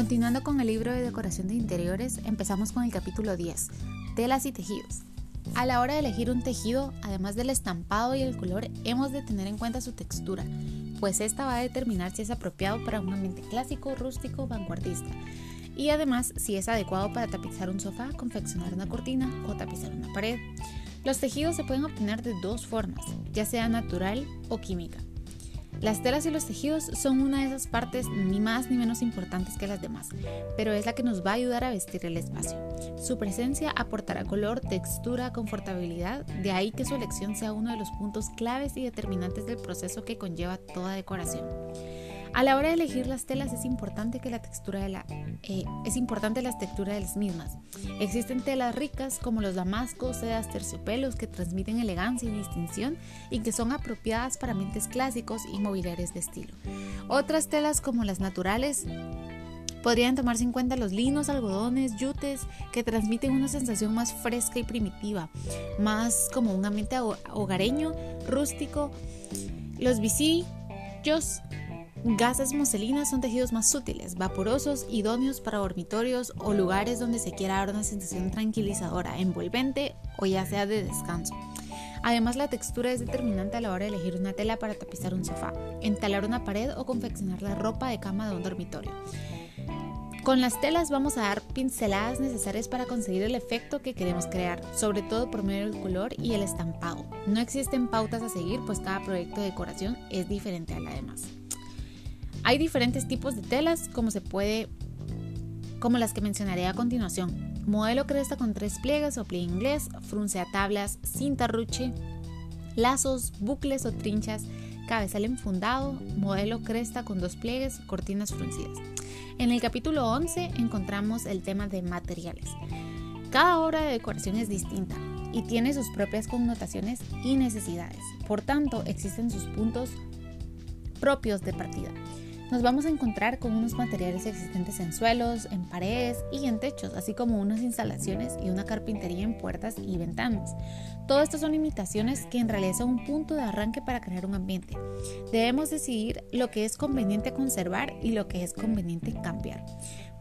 Continuando con el libro de decoración de interiores, empezamos con el capítulo 10, telas y tejidos. A la hora de elegir un tejido, además del estampado y el color, hemos de tener en cuenta su textura, pues esta va a determinar si es apropiado para un ambiente clásico, rústico o vanguardista, y además si es adecuado para tapizar un sofá, confeccionar una cortina o tapizar una pared. Los tejidos se pueden obtener de dos formas, ya sea natural o química. Las telas y los tejidos son una de esas partes ni más ni menos importantes que las demás, pero es la que nos va a ayudar a vestir el espacio. Su presencia aportará color, textura, confortabilidad, de ahí que su elección sea uno de los puntos claves y determinantes del proceso que conlleva toda decoración. A la hora de elegir las telas es importante que la textura de la eh, es importante la textura de las mismas. Existen telas ricas como los damascos, sedas, terciopelos que transmiten elegancia y distinción y que son apropiadas para ambientes clásicos y mobiliarios de estilo. Otras telas como las naturales Podrían tomarse en cuenta los linos, algodones, yutes, que transmiten una sensación más fresca y primitiva, más como un ambiente hogareño, rústico. Los visillos Gasas muselinas son tejidos más sutiles, vaporosos, idóneos para dormitorios o lugares donde se quiera dar una sensación tranquilizadora, envolvente o ya sea de descanso. Además, la textura es determinante a la hora de elegir una tela para tapizar un sofá, entalar una pared o confeccionar la ropa de cama de un dormitorio. Con las telas vamos a dar pinceladas necesarias para conseguir el efecto que queremos crear, sobre todo por medio del color y el estampado. No existen pautas a seguir, pues cada proyecto de decoración es diferente a la demás. Hay diferentes tipos de telas, como se puede, como las que mencionaré a continuación. Modelo cresta con tres pliegues o pliegue inglés, frunce a tablas, cinta ruche, lazos, bucles o trinchas, cabezal enfundado, modelo cresta con dos pliegues, cortinas fruncidas. En el capítulo 11 encontramos el tema de materiales. Cada obra de decoración es distinta y tiene sus propias connotaciones y necesidades. Por tanto, existen sus puntos propios de partida nos vamos a encontrar con unos materiales existentes en suelos, en paredes y en techos, así como unas instalaciones y una carpintería en puertas y ventanas. Todo esto son limitaciones que en realidad son un punto de arranque para crear un ambiente. Debemos decidir lo que es conveniente conservar y lo que es conveniente cambiar.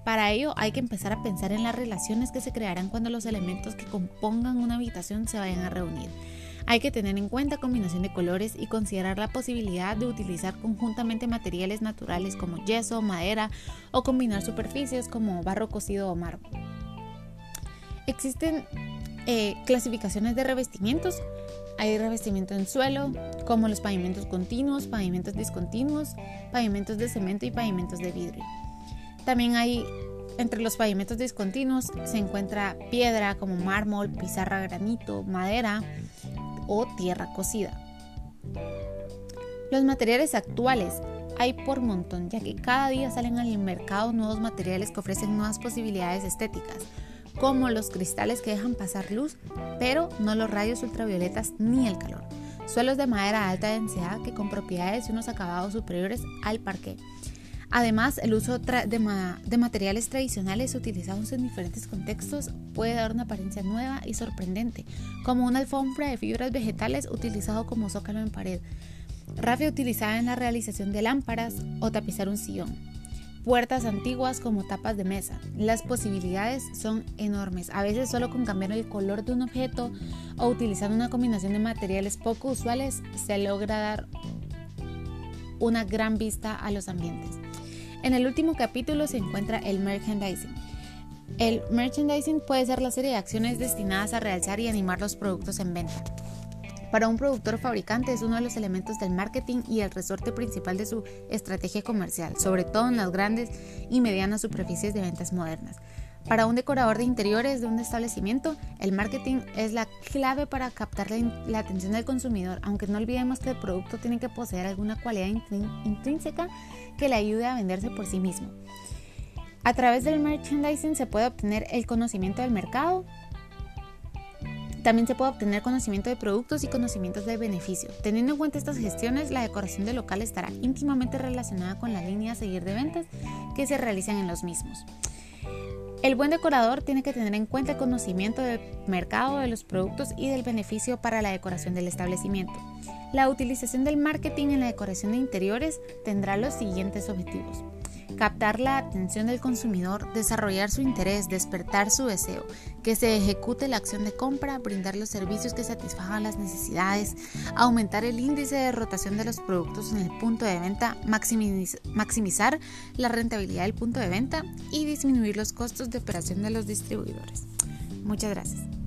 Para ello hay que empezar a pensar en las relaciones que se crearán cuando los elementos que compongan una habitación se vayan a reunir. Hay que tener en cuenta combinación de colores y considerar la posibilidad de utilizar conjuntamente materiales naturales como yeso, madera o combinar superficies como barro cocido o mármol. Existen eh, clasificaciones de revestimientos. Hay revestimiento en suelo, como los pavimentos continuos, pavimentos discontinuos, pavimentos de cemento y pavimentos de vidrio. También hay entre los pavimentos discontinuos se encuentra piedra como mármol, pizarra, granito, madera, o tierra cocida. Los materiales actuales hay por montón, ya que cada día salen al mercado nuevos materiales que ofrecen nuevas posibilidades estéticas, como los cristales que dejan pasar luz, pero no los rayos ultravioletas ni el calor. Suelos de madera alta densidad que con propiedades y unos acabados superiores al parqué Además, el uso de, materiales tradicionales utilizados en diferentes contextos puede dar una apariencia nueva y sorprendente, como una alfombra de fibras vegetales utilizado como zócalo en pared, rafia utilizada en la realización de lámparas o tapizar un sillón, puertas antiguas como tapas de mesa. Las posibilidades son enormes, a veces solo con cambiar el color de un objeto o utilizando una combinación de materiales poco usuales se logra dar una gran vista a los ambientes. En el último capítulo se encuentra el merchandising. El merchandising puede ser la serie de acciones destinadas a realzar y animar los productos en venta. Para un productor fabricante es uno de los elementos del marketing y el resorte principal de su estrategia comercial, sobre todo en las grandes y medianas superficies de ventas modernas. Para un decorador de interiores de un establecimiento, el marketing es la clave para captar la, atención del consumidor, aunque no olvidemos que el producto tiene que poseer alguna cualidad intrínseca que le ayude a venderse por sí mismo. A través del merchandising se puede obtener el conocimiento del mercado, también se puede obtener conocimiento de productos y conocimientos de beneficio. Teniendo en cuenta estas gestiones, la decoración del local estará íntimamente relacionada con la línea a seguir de ventas que se realizan en los mismos. El buen decorador tiene que tener en cuenta el conocimiento del mercado de los productos y del beneficio para la decoración del establecimiento. La utilización del marketing en la decoración de interiores tendrá los siguientes objetivos. Captar la atención del consumidor, desarrollar su interés, despertar su deseo, que se ejecute la acción de compra, brindar los servicios que satisfagan las necesidades, aumentar el índice de rotación de los productos en el punto de venta, maximizar la rentabilidad del punto de venta y disminuir los costos de operación de los distribuidores. Muchas gracias.